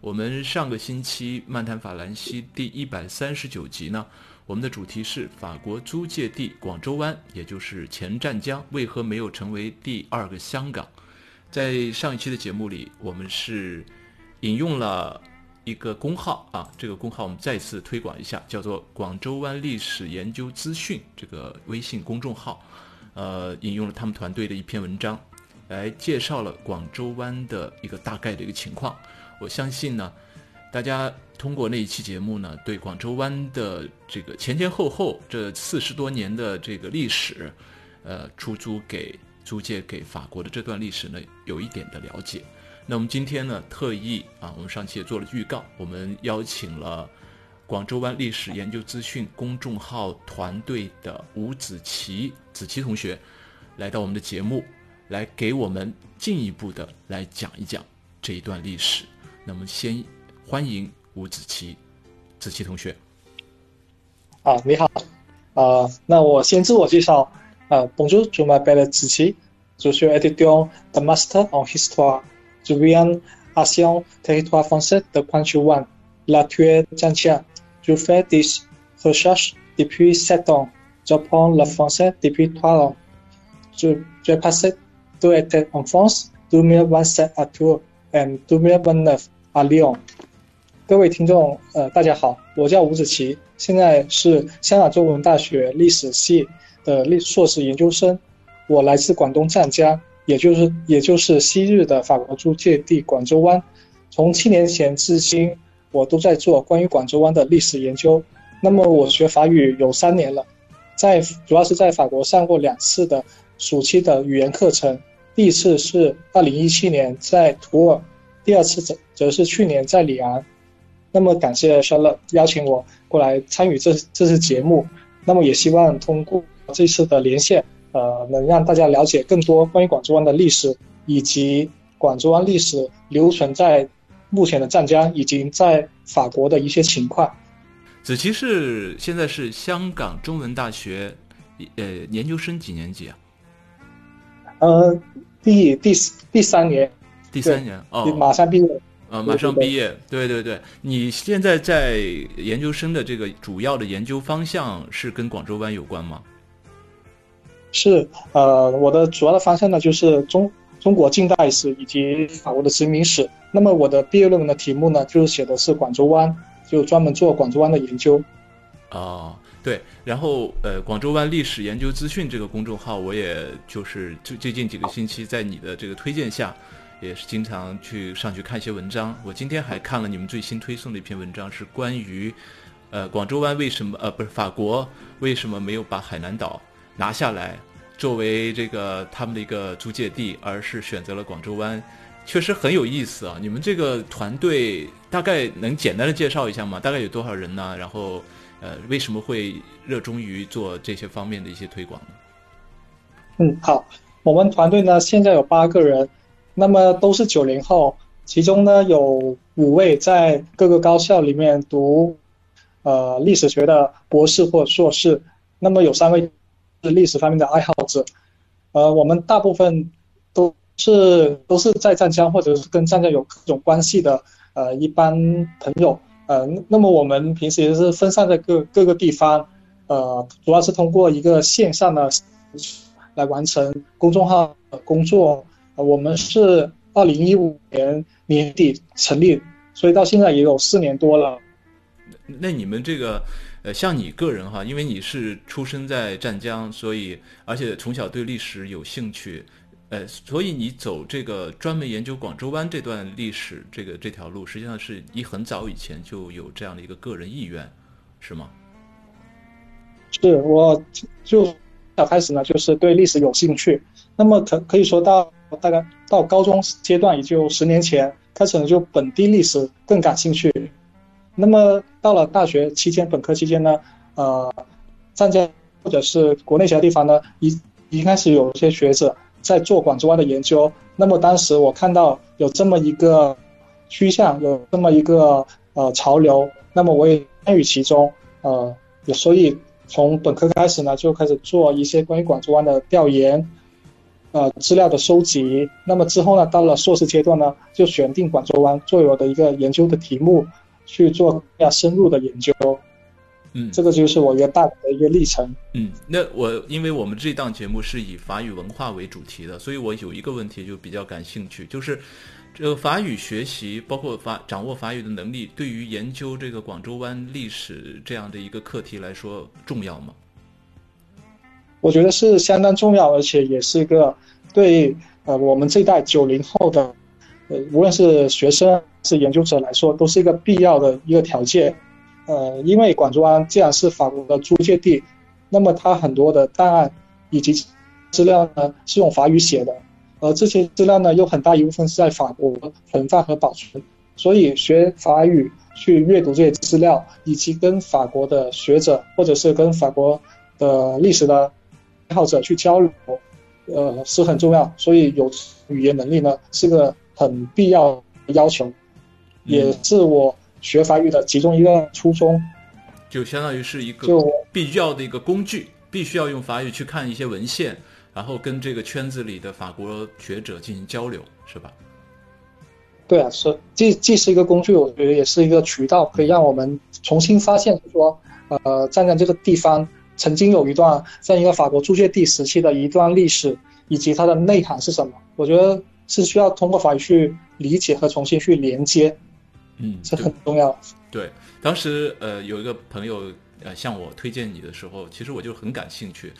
我们上个星期《漫谈法兰西》第一百三十九集呢，我们的主题是法国租界地广州湾，也就是前湛江，为何没有成为第二个香港？在上一期的节目里，我们是引用了一个公号啊，这个公号我们再次推广一下，叫做“广州湾历史研究资讯”这个微信公众号，呃，引用了他们团队的一篇文章，来介绍了广州湾的一个大概的一个情况。我相信呢，大家通过那一期节目呢，对广州湾的这个前前后后这四十多年的这个历史，呃，出租给租借给法国的这段历史呢，有一点的了解。那我们今天呢，特意啊，我们上期也做了预告，我们邀请了广州湾历史研究资讯公众号团队的吴子琪子琪同学，来到我们的节目，来给我们进一步的来讲一讲这一段历史。那么先欢迎吴子琪，子琪同学。啊，你好，啊，那我先自我介绍，啊，Bonjour, je m'appelle 子琪，je suis étudiant de master en histoire, je viens ancien territoire français de Pointe-Noire, l'actuel Zhejiang. Je fais des recherches depuis sept ans. J'apprends le français depuis trois ans. Je j'ai passé deux étés en France, 2027 à Tours et 2029啊，利用各位听众，呃，大家好，我叫吴子琪，现在是香港中文大学历史系的历硕士研究生。我来自广东湛江，也就是也就是昔日的法国租界地广州湾。从七年前至今，我都在做关于广州湾的历史研究。那么我学法语有三年了，在主要是在法国上过两次的暑期的语言课程，第一次是二零一七年在图尔。第二次则则是去年在里昂，那么感谢 Charlotte 邀请我过来参与这这次节目，那么也希望通过这次的连线，呃，能让大家了解更多关于广州湾的历史，以及广州湾历史留存在目前的湛江以及在法国的一些情况。子琪是现在是香港中文大学，呃，研究生几年级啊？呃，第第第三年。第三年哦，马上毕业啊，马上毕业。对对对，你现在在研究生的这个主要的研究方向是跟广州湾有关吗？是，呃，我的主要的方向呢就是中中国近代史以及法国的殖民史。那么我的毕业论文的题目呢，就是写的是广州湾，就专门做广州湾的研究。哦，对，然后呃，广州湾历史研究资讯这个公众号，我也就是最最近几个星期在你的这个推荐下。也是经常去上去看一些文章。我今天还看了你们最新推送的一篇文章，是关于，呃，广州湾为什么呃不是法国为什么没有把海南岛拿下来作为这个他们的一个租界地，而是选择了广州湾，确实很有意思啊。你们这个团队大概能简单的介绍一下吗？大概有多少人呢？然后，呃，为什么会热衷于做这些方面的一些推广呢？嗯，好，我们团队呢现在有八个人。那么都是九零后，其中呢有五位在各个高校里面读，呃历史学的博士或硕士。那么有三位是历史方面的爱好者，呃我们大部分都是都是在湛江或者是跟湛江有各种关系的呃一般朋友。呃那么我们平时也是分散在各各个地方，呃主要是通过一个线上的来完成公众号的工作。我们是二零一五年年底成立，所以到现在也有四年多了。那你们这个，呃，像你个人哈，因为你是出生在湛江，所以而且从小对历史有兴趣，呃，所以你走这个专门研究广州湾这段历史这个这条路，实际上是你很早以前就有这样的一个个人意愿，是吗？是，我就小开始呢，就是对历史有兴趣，那么可可以说到。大概到高中阶段，也就十年前开始呢，就本地历史更感兴趣。那么到了大学期间，本科期间呢，呃，湛江或者是国内其他地方呢，一一开始有一些学者在做广州湾的研究。那么当时我看到有这么一个趋向，有这么一个呃潮流，那么我也参与其中，呃，所以从本科开始呢，就开始做一些关于广州湾的调研。呃，资料的收集。那么之后呢，到了硕士阶段呢，就选定广州湾作为我的一个研究的题目，去做更加深入的研究。嗯，这个就是我一个大的一个历程。嗯，那我因为我们这档节目是以法语文化为主题的，所以我有一个问题就比较感兴趣，就是这个法语学习，包括法掌握法语的能力，对于研究这个广州湾历史这样的一个课题来说重要吗？我觉得是相当重要，而且也是一个对呃我们这一代九零后的呃无论是学生是研究者来说，都是一个必要的一个条件。呃，因为广州湾既然是法国的租界地，那么它很多的档案以及资料呢是用法语写的，而这些资料呢有很大一部分是在法国存放和保存，所以学法语去阅读这些资料，以及跟法国的学者或者是跟法国的历史的。爱好者去交流，呃，是很重要，所以有语言能力呢是个很必要的要求，也是我学法语的其中一个初衷。就相当于是一个就必要的一个工具，必须要用法语去看一些文献，然后跟这个圈子里的法国学者进行交流，是吧？对啊，是既既是一个工具，我觉得也是一个渠道，可以让我们重新发现说，呃，站在这个地方。曾经有一段这样一个法国租界地时期的一段历史，以及它的内涵是什么？我觉得是需要通过法语去理解和重新去连接，嗯，这很重要。对，当时呃有一个朋友呃向我推荐你的时候，其实我就很感兴趣，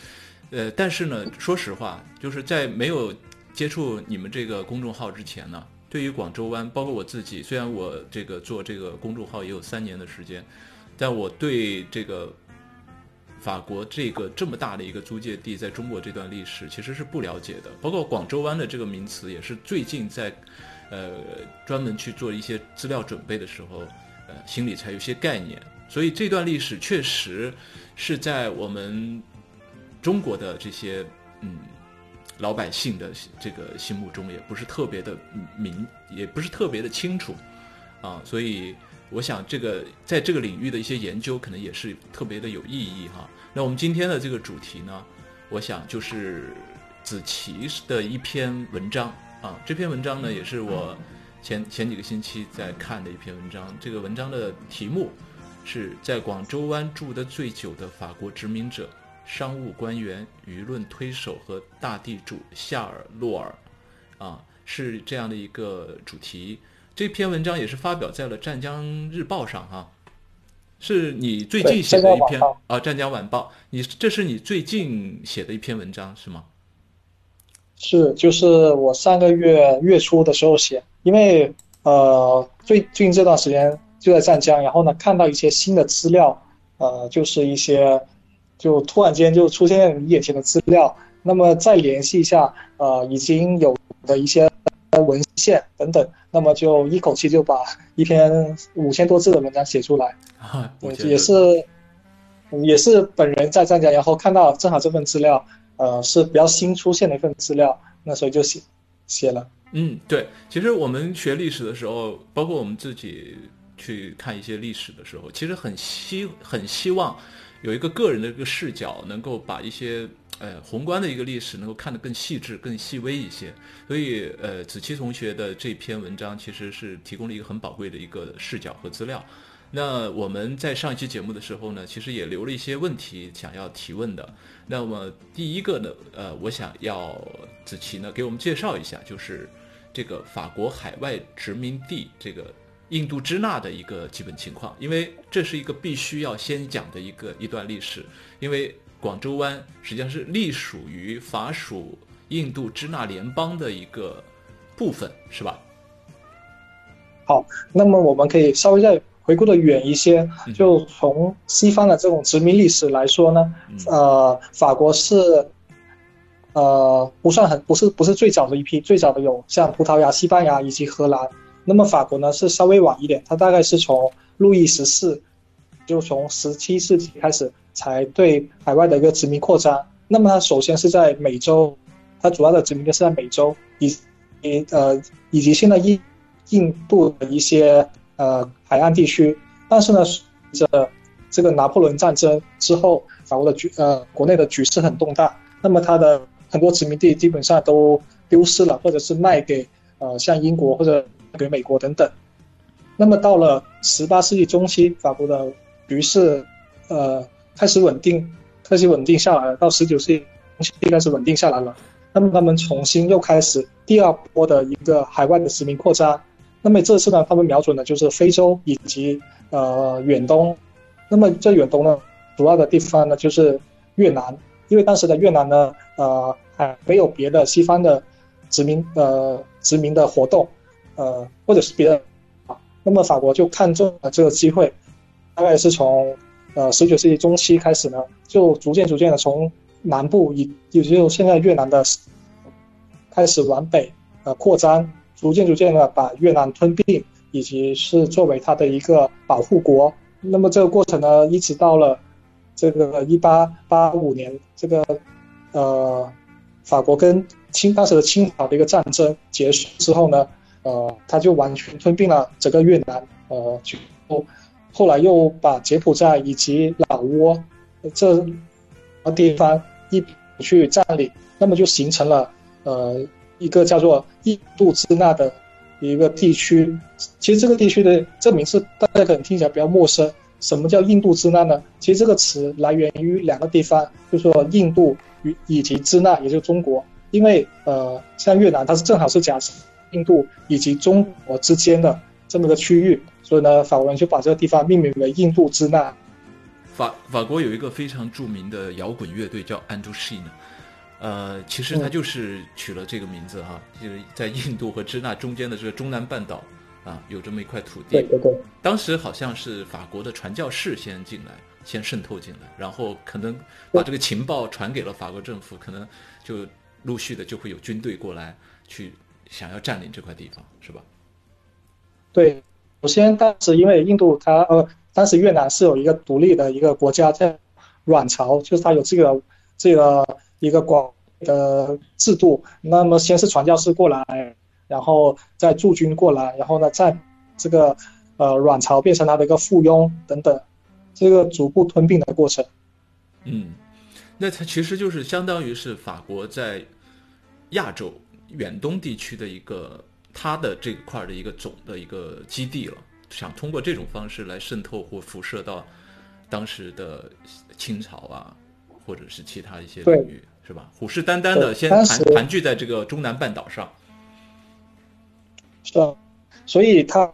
呃，但是呢，说实话，就是在没有接触你们这个公众号之前呢，对于广州湾，包括我自己，虽然我这个做这个公众号也有三年的时间，但我对这个。法国这个这么大的一个租界地，在中国这段历史其实是不了解的，包括广州湾的这个名词，也是最近在，呃，专门去做一些资料准备的时候，呃，心里才有些概念。所以这段历史确实是在我们中国的这些嗯老百姓的这个心目中，也不是特别的明，也不是特别的清楚啊，所以。我想，这个在这个领域的一些研究，可能也是特别的有意义哈。那我们今天的这个主题呢，我想就是子琪的一篇文章啊。这篇文章呢，也是我前前几个星期在看的一篇文章。这个文章的题目是在广州湾住的最久的法国殖民者、商务官员、舆论推手和大地主夏尔·洛尔，啊，是这样的一个主题。这篇文章也是发表在了《湛江日报》上哈，是你最近写的一篇啊，《湛江晚报》。你这是你最近写的一篇文章是吗？是，就是我上个月月初的时候写，因为呃，最近这段时间就在湛江，然后呢，看到一些新的资料，呃，就是一些就突然间就出现你眼前的资料，那么再联系一下，呃，已经有的一些。文献等等，那么就一口气就把一篇五千多字的文章写出来啊，也是也是本人在湛江，然后看到正好这份资料，呃，是比较新出现的一份资料，那所以就写写了。嗯，对，其实我们学历史的时候，包括我们自己去看一些历史的时候，其实很希很希望有一个个人的一个视角，能够把一些。呃，宏观的一个历史能够看得更细致、更细微一些，所以呃，子期同学的这篇文章其实是提供了一个很宝贵的一个视角和资料。那我们在上一期节目的时候呢，其实也留了一些问题想要提问的。那么第一个呢，呃，我想要子期呢给我们介绍一下，就是这个法国海外殖民地这个印度支那的一个基本情况，因为这是一个必须要先讲的一个一段历史，因为。广州湾实际上是隶属于法属印度支那联邦的一个部分，是吧？好，那么我们可以稍微再回顾的远一些，就从西方的这种殖民历史来说呢，呃，法国是呃不算很不是不是最早的一批，最早的有像葡萄牙、西班牙以及荷兰，那么法国呢是稍微晚一点，它大概是从路易十四。就从十七世纪开始才对海外的一个殖民扩张。那么它首先是在美洲，它主要的殖民地是在美洲，以以呃以及现在印印度的一些呃海岸地区。但是呢，随着这个拿破仑战争之后，法国的局呃国内的局势很动荡，那么它的很多殖民地基本上都丢失了，或者是卖给呃像英国或者给美国等等。那么到了十八世纪中期，法国的局势呃开始稳定，开始稳定下来了。到十九世纪中期开始稳定下来了。那么他们重新又开始第二波的一个海外的殖民扩张。那么这次呢，他们瞄准的就是非洲以及呃远东。那么这远东呢，主要的地方呢就是越南，因为当时的越南呢，呃还没有别的西方的殖民呃殖民的活动，呃或者是别的啊。那么法国就看中了这个机会，大概是从呃十九世纪中期开始呢，就逐渐逐渐的从南部以也就现在越南的开始往北呃扩张，逐渐逐渐的把越南吞并，以及是作为它的一个保护国。那么这个过程呢，一直到了这个一八八五年，这个呃法国跟清当时的清朝的一个战争结束之后呢，呃，他就完全吞并了整个越南，呃，就后来又把柬埔寨以及老挝这地方一去占领，那么就形成了呃一个叫做印度支那的。一个地区，其实这个地区的这名字大家可能听起来比较陌生。什么叫印度支那呢？其实这个词来源于两个地方，就说印度与以及支那，也就是中国。因为呃，像越南，它是正好是夹印度以及中国之间的这么个区域，所以呢，法国人就把这个地方命名为印度支那。法法国有一个非常著名的摇滚乐队叫 Anduin。呃，其实它就是取了这个名字哈，就是在印度和支那中间的这个中南半岛啊，有这么一块土地。对对对。当时好像是法国的传教士先进来，先渗透进来，然后可能把这个情报传给了法国政府，可能就陆续的就会有军队过来去想要占领这块地方，是吧？对，首先当时因为印度它呃，当时越南是有一个独立的一个国家叫阮朝，就是它有这个这个。一个广的制度，那么先是传教士过来，然后再驻军过来，然后呢，再这个呃阮朝变成他的一个附庸等等，这个逐步吞并的过程。嗯，那它其实就是相当于是法国在亚洲远东地区的一个它的这块的一个总的一个基地了，想通过这种方式来渗透或辐射到当时的清朝啊。或者是其他一些领域，是吧？虎视眈眈的先盘盘踞在这个中南半岛上，是啊，所以他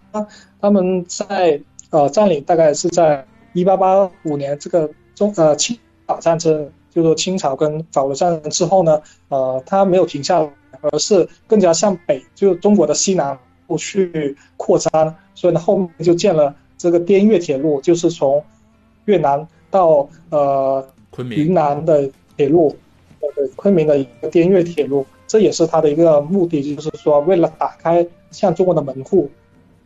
他们在呃占领大概是在一八八五年这个中呃清法战争，就是说清朝跟法国战争之后呢，呃，他没有停下来，而是更加向北，就中国的西南部去扩张，所以呢后面就建了这个滇越铁路，就是从越南到呃。云南的铁路，呃，昆明的一个滇越铁路，这也是它的一个目的，就是说为了打开向中国的门户。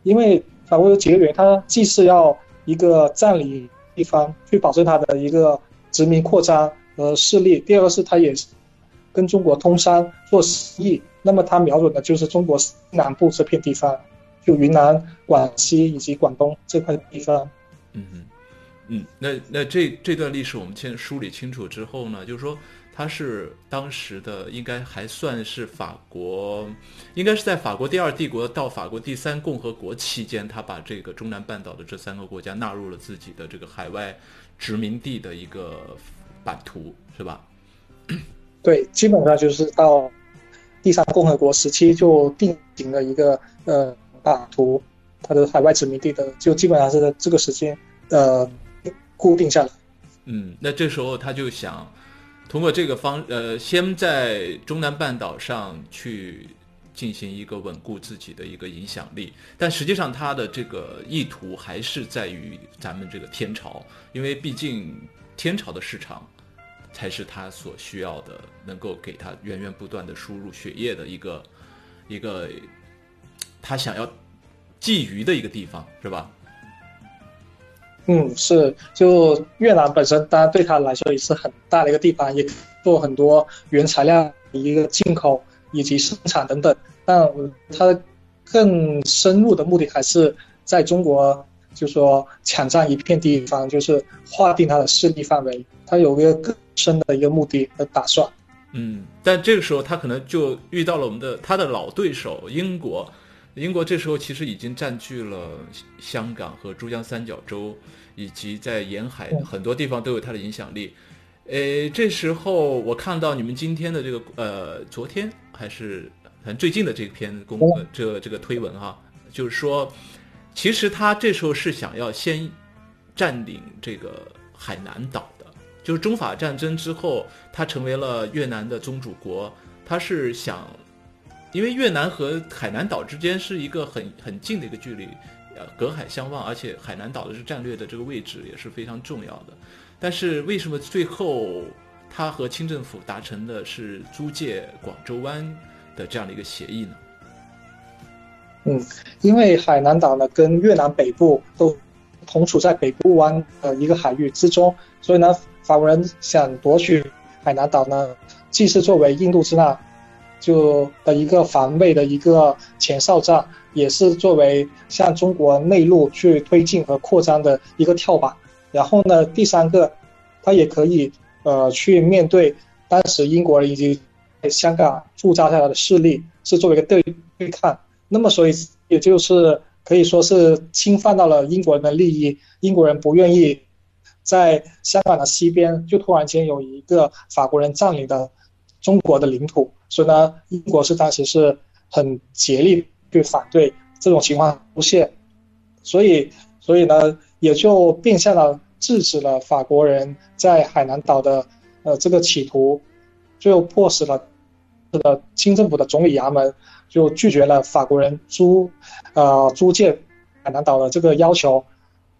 因为法国有几个原因，它既是要一个占领地方，去保证它的一个殖民扩张和势力；第二个是它也是跟中国通商做生意。那么它瞄准的就是中国南部这片地方，就云南、广西以及广东这块地方。嗯嗯。嗯，那那这这段历史我们先梳理清楚之后呢，就是说他是当时的应该还算是法国，应该是在法国第二帝国到法国第三共和国期间，他把这个中南半岛的这三个国家纳入了自己的这个海外殖民地的一个版图，是吧？对，基本上就是到第三共和国时期就定型了一个呃版图，它的海外殖民地的就基本上是在这个时间呃。固定下来，嗯，那这时候他就想通过这个方，呃，先在中南半岛上去进行一个稳固自己的一个影响力，但实际上他的这个意图还是在于咱们这个天朝，因为毕竟天朝的市场才是他所需要的，能够给他源源不断的输入血液的一个一个他想要觊觎的一个地方，是吧？嗯，是，就越南本身，当然对他来说也是很大的一个地方，也做很多原材料一个进口以及生产等等。但他更深入的目的还是在中国，就说抢占一片地方，就是划定他的势力范围。他有一个更深的一个目的和打算。嗯，但这个时候他可能就遇到了我们的他的老对手英国。英国这时候其实已经占据了香港和珠江三角洲，以及在沿海很多地方都有它的影响力。诶，这时候我看到你们今天的这个呃，昨天还是很最近的这篇公这这个推文哈，就是说，其实他这时候是想要先占领这个海南岛的，就是中法战争之后，他成为了越南的宗主国，他是想。因为越南和海南岛之间是一个很很近的一个距离，呃，隔海相望，而且海南岛的这战略的这个位置也是非常重要的。但是为什么最后他和清政府达成的是租借广州湾的这样的一个协议呢？嗯，因为海南岛呢跟越南北部都同处在北部湾的一个海域之中，所以呢，法国人想夺取海南岛呢，既是作为印度支那。就的一个防卫的一个前哨站，也是作为向中国内陆去推进和扩张的一个跳板。然后呢，第三个，他也可以呃去面对当时英国人以及香港驻扎下来的势力，是作为一个对对抗。那么，所以也就是可以说是侵犯到了英国人的利益。英国人不愿意在香港的西边就突然间有一个法国人占领的中国的领土。所以呢，英国是当时是很竭力去反对这种情况出现，所以，所以呢，也就变相的制止了法国人在海南岛的呃这个企图，就迫使了这个清政府的总理衙门就拒绝了法国人租呃租借海南岛的这个要求，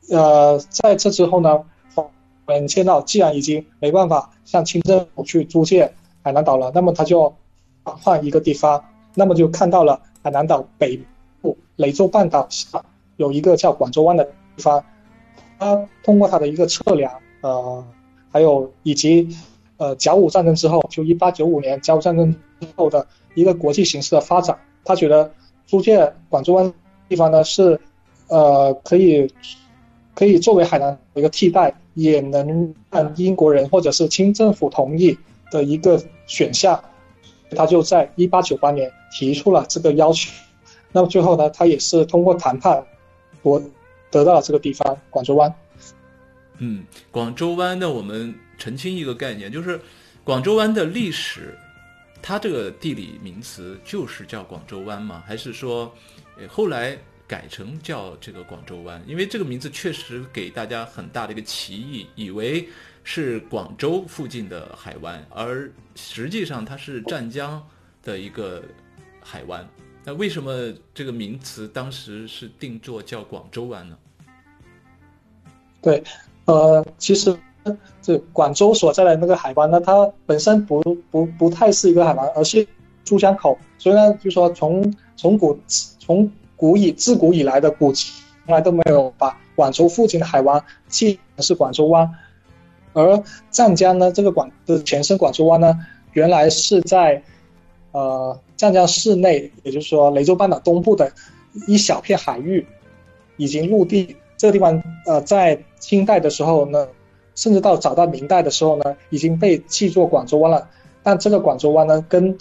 呃，在这之后呢，法国人见到既然已经没办法向清政府去租借海南岛了，那么他就。换一个地方，那么就看到了海南岛北部雷州半岛上有一个叫广州湾的地方。他通过他的一个测量，呃，还有以及呃甲午战争之后，就一八九五年甲午战争之后的一个国际形势的发展，他觉得租借广州湾地方呢是呃可以可以作为海南一个替代，也能让英国人或者是清政府同意的一个选项。他就在一八九八年提出了这个要求，那么最后呢，他也是通过谈判，我得到了这个地方广州湾。嗯，广州湾呢，我们澄清一个概念，就是广州湾的历史，它这个地理名词就是叫广州湾吗？还是说，呃，后来改成叫这个广州湾？因为这个名字确实给大家很大的一个歧义，以为。是广州附近的海湾，而实际上它是湛江的一个海湾。那为什么这个名词当时是定做叫广州湾呢？对，呃，其实 这广州所在的那个海湾呢，它本身不不不太是一个海湾，而是珠江口。所以呢，就说从从古从古以自古以来的古从来都没有把广州附近的海湾记是广州湾。而湛江呢，这个广的前身广州湾呢，原来是在，呃，湛江市内，也就是说雷州半岛东部的一小片海域，已经陆地。这个地方，呃，在清代的时候呢，甚至到早到明代的时候呢，已经被记作广州湾了。但这个广州湾呢，跟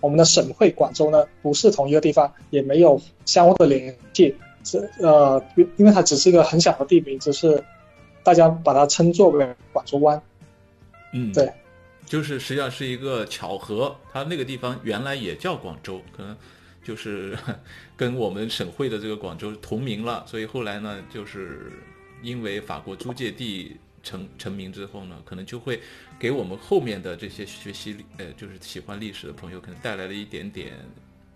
我们的省会广州呢，不是同一个地方，也没有相互的联系。这呃，因因为它只是一个很小的地名，只是。大家把它称作为广州湾，嗯，对，就是实际上是一个巧合，它那个地方原来也叫广州，可能就是跟我们省会的这个广州同名了，所以后来呢，就是因为法国租界地成成名之后呢，可能就会给我们后面的这些学习呃，就是喜欢历史的朋友，可能带来了一点点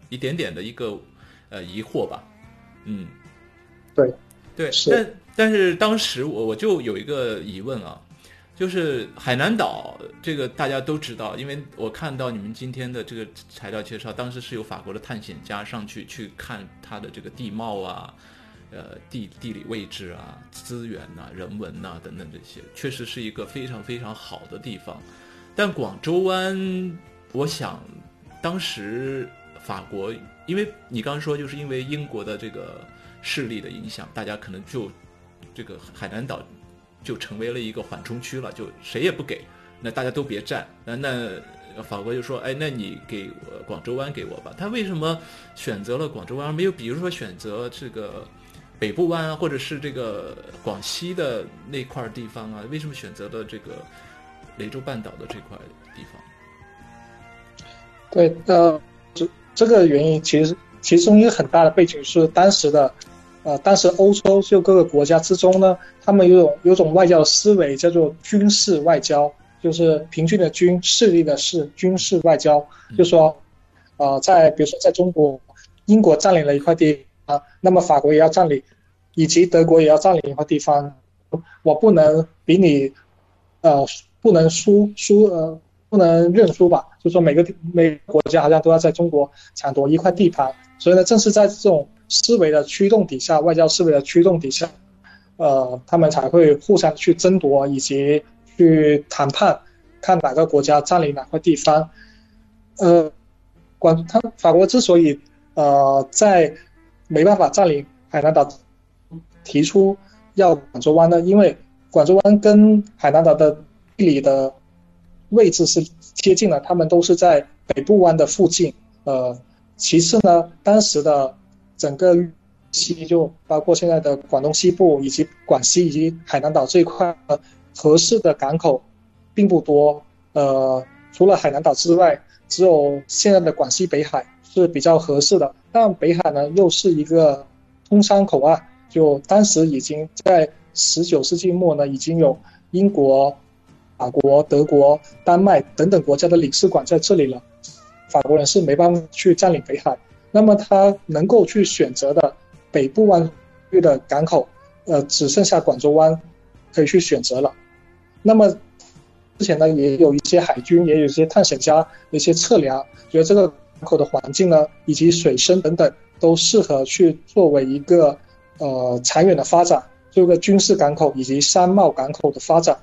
一点点的一个呃疑惑吧，嗯，对。对，但但是当时我我就有一个疑问啊，就是海南岛这个大家都知道，因为我看到你们今天的这个材料介绍，当时是有法国的探险家上去去看它的这个地貌啊，呃地地理位置啊、资源呐、人文呐等等这些，确实是一个非常非常好的地方。但广州湾，我想当时法国，因为你刚刚说，就是因为英国的这个势力的影响，大家可能就这个海南岛就成为了一个缓冲区了，就谁也不给，那大家都别占。那那法国就说，哎，那你给广州湾给我吧。他为什么选择了广州湾，没有比如说选择这个北部湾啊，或者是这个广西的那块地方啊？为什么选择了这个？雷州半岛的这块地方，对，呃，这这个原因其实其中一个很大的背景是当时的，呃，当时欧洲就各个国家之中呢，他们有种有种外交的思维叫做军事外交，就是平均的军势力的势军事外交，就说，呃，在比如说在中国，英国占领了一块地啊，那么法国也要占领，以及德国也要占领一块地方，我不能比你，呃。不能输输呃，不能认输吧？就说每个每个国家好像都要在中国抢夺一块地盘，所以呢，正是在这种思维的驱动底下，外交思维的驱动底下，呃，他们才会互相去争夺以及去谈判，看哪个国家占领哪块地方。呃，广他法国之所以呃在没办法占领海南岛，提出要广州湾呢，因为广州湾跟海南岛的。地理的位置是接近了，他们都是在北部湾的附近。呃，其次呢，当时的整个西就包括现在的广东西部以及广西以及海南岛这一块，合适的港口并不多。呃，除了海南岛之外，只有现在的广西北海是比较合适的。但北海呢，又是一个通商口岸，就当时已经在十九世纪末呢，已经有英国。法国、德国、丹麦等等国家的领事馆在这里了，法国人是没办法去占领北海。那么他能够去选择的北部湾域的港口，呃，只剩下广州湾可以去选择了。那么之前呢，也有一些海军，也有一些探险家一些测量，觉得这个口的环境呢，以及水深等等，都适合去作为一个呃长远的发展，这个军事港口以及商贸港口的发展。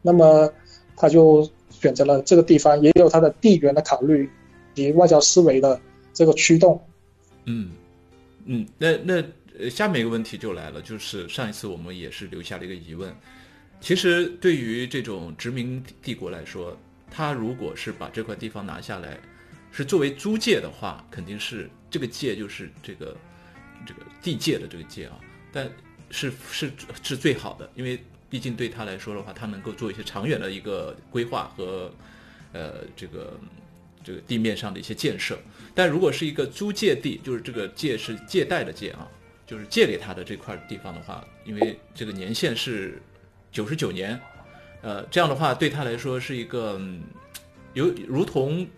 那么，他就选择了这个地方，也有他的地缘的考虑及外交思维的这个驱动。嗯，嗯，那那下面一个问题就来了，就是上一次我们也是留下了一个疑问，其实对于这种殖民帝国来说，他如果是把这块地方拿下来，是作为租界的话，肯定是这个界就是这个这个地界的这个界啊，但是是是最好的，因为。毕竟对他来说的话，他能够做一些长远的一个规划和，呃，这个这个地面上的一些建设。但如果是一个租借地，就是这个借是借贷的借啊，就是借给他的这块地方的话，因为这个年限是九十九年，呃，这样的话对他来说是一个有如同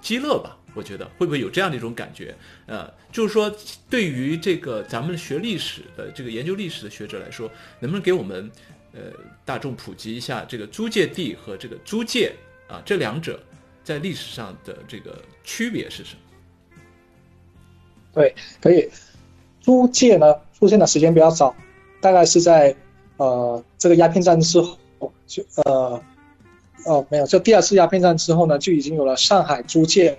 积乐吧。我觉得会不会有这样的一种感觉？呃，就是说，对于这个咱们学历史的这个研究历史的学者来说，能不能给我们？呃，大众普及一下这个租界地和这个租界啊，这两者在历史上的这个区别是什么？对，可以。租界呢出现的时间比较早，大概是在呃这个鸦片战争之后，就呃哦没有，就第二次鸦片战之后呢，就已经有了上海租界。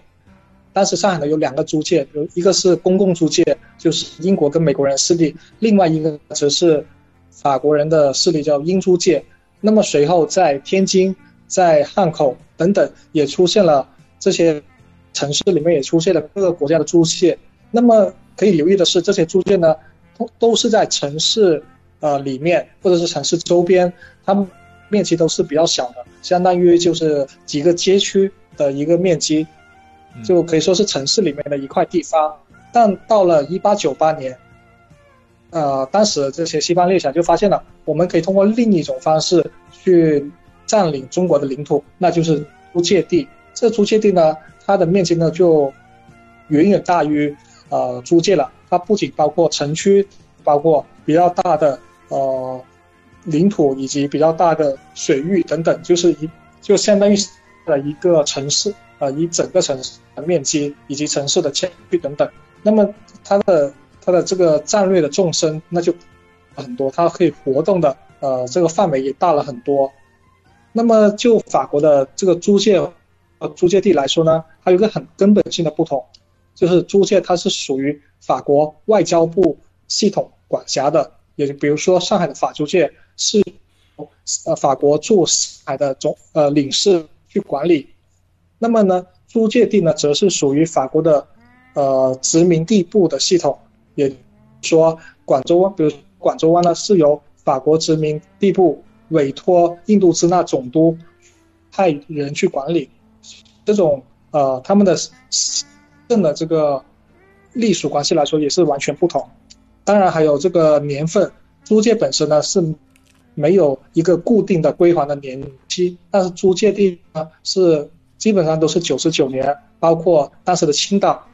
当时上海呢有两个租界，有一个是公共租界，就是英国跟美国人势力；另外一个则是。法国人的势力叫英租界，那么随后在天津、在汉口等等也出现了这些城市里面也出现了各个国家的租界。那么可以留意的是，这些租界呢，都都是在城市呃里面或者是城市周边，他们面积都是比较小的，相当于就是几个街区的一个面积，就可以说是城市里面的一块地方。但到了一八九八年。呃，当时这些西方列强就发现了，我们可以通过另一种方式去占领中国的领土，那就是租界地。这租界地呢，它的面积呢就远远大于呃租界了。它不仅包括城区，包括比较大的呃领土以及比较大的水域等等，就是一就相当于的一个城市，呃，一整个城市的面积以及城市的区域等等。那么它的它的这个战略的纵深那就很多，它可以活动的呃这个范围也大了很多。那么就法国的这个租界和租界地来说呢，它有一个很根本性的不同，就是租界它是属于法国外交部系统管辖的，也就比如说上海的法租界是由呃法国驻上海的总呃领事去管理。那么呢，租界地呢，则是属于法国的，呃，殖民地部的系统。也说，广州湾，比如广州湾呢，是由法国殖民地部委托印度支那总督派人去管理。这种呃，他们的政的这个隶属关系来说，也是完全不同。当然，还有这个年份，租界本身呢是没有一个固定的归还的年期，但是租界地呢是。基本上都是九十九年，包括当时的青岛，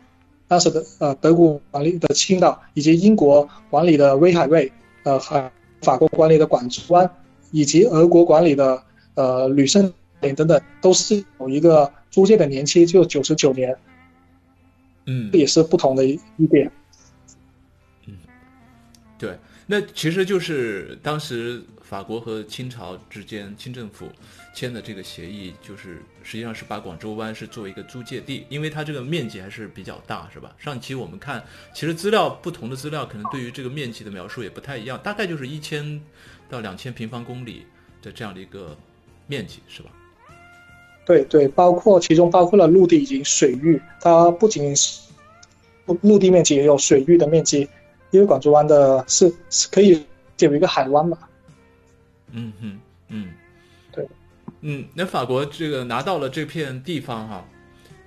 当时的呃德国管理的青岛，以及英国管理的威海卫，呃，还法国管理的广州湾，以及俄国管理的呃旅顺等等，都是有一个租界的年期，就九十九年。嗯，这也是不同的一一点。嗯，对，那其实就是当时法国和清朝之间，清政府。签的这个协议就是实际上是把广州湾是作为一个租界地，因为它这个面积还是比较大，是吧？上期我们看，其实资料不同的资料可能对于这个面积的描述也不太一样，大概就是一千到两千平方公里的这样的一个面积，是吧？对对，包括其中包括了陆地以及水域，它不仅是陆地面积，也有水域的面积，因为广州湾的是是可以有一个海湾嘛。嗯哼，嗯。对嗯，那法国这个拿到了这片地方哈，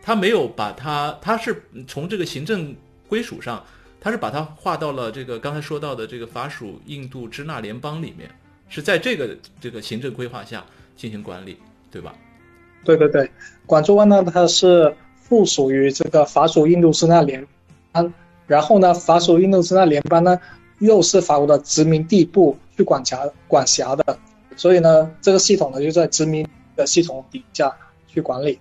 他没有把它，他是从这个行政归属上，他是把它划到了这个刚才说到的这个法属印度支那联邦里面，是在这个这个行政规划下进行管理，对吧？对对对，广州湾呢，它是附属于这个法属印度支那联邦，然后呢，法属印度支那联邦呢，又是法国的殖民地部去管辖管辖的。所以呢，这个系统呢就在殖民的系统底下去管理。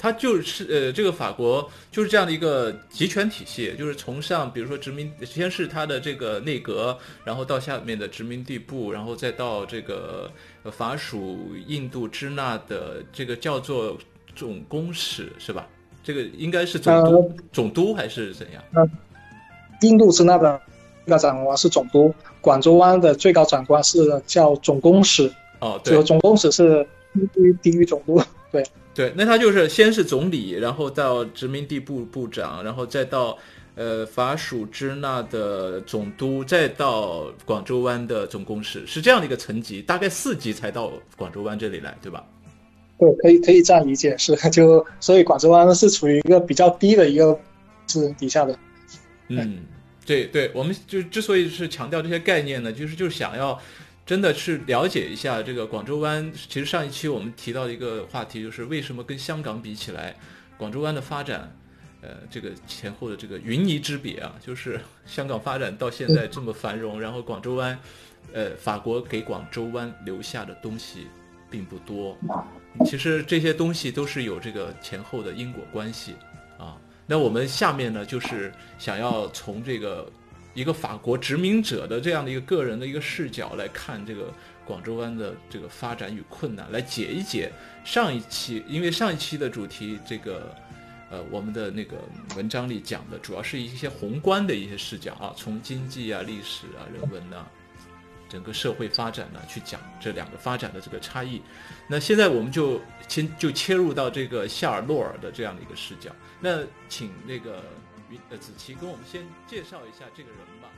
它就是呃，这个法国就是这样的一个集权体系，就是从上，比如说殖民，先是它的这个内阁，然后到下面的殖民地部，然后再到这个法属印度支那的这个叫做总公使，是吧？这个应该是总督，总督还是怎样？嗯，印度支那的那长官是总督。广州湾的最高长官是叫总公使，哦，对，总公使是低于低于总督，对对，那他就是先是总理，然后到殖民地部部长，然后再到呃法属支那的总督，再到广州湾的总公使，是这样的一个层级，大概四级才到广州湾这里来，对吧？对，可以可以这样理解，是 就所以广州湾是处于一个比较低的一个是底下的，嗯。对对，我们就之所以是强调这些概念呢，就是就是想要，真的是了解一下这个广州湾。其实上一期我们提到一个话题，就是为什么跟香港比起来，广州湾的发展，呃，这个前后的这个云泥之别啊，就是香港发展到现在这么繁荣，然后广州湾，呃，法国给广州湾留下的东西并不多。其实这些东西都是有这个前后的因果关系啊。那我们下面呢，就是想要从这个一个法国殖民者的这样的一个个人的一个视角来看这个广州湾的这个发展与困难，来解一解上一期，因为上一期的主题这个呃我们的那个文章里讲的主要是一些宏观的一些视角啊，从经济啊、历史啊、人文呐。整个社会发展呢，去讲这两个发展的这个差异。那现在我们就先就切入到这个夏尔·洛尔的这样的一个视角。那请那个云呃子琪跟我们先介绍一下这个人吧。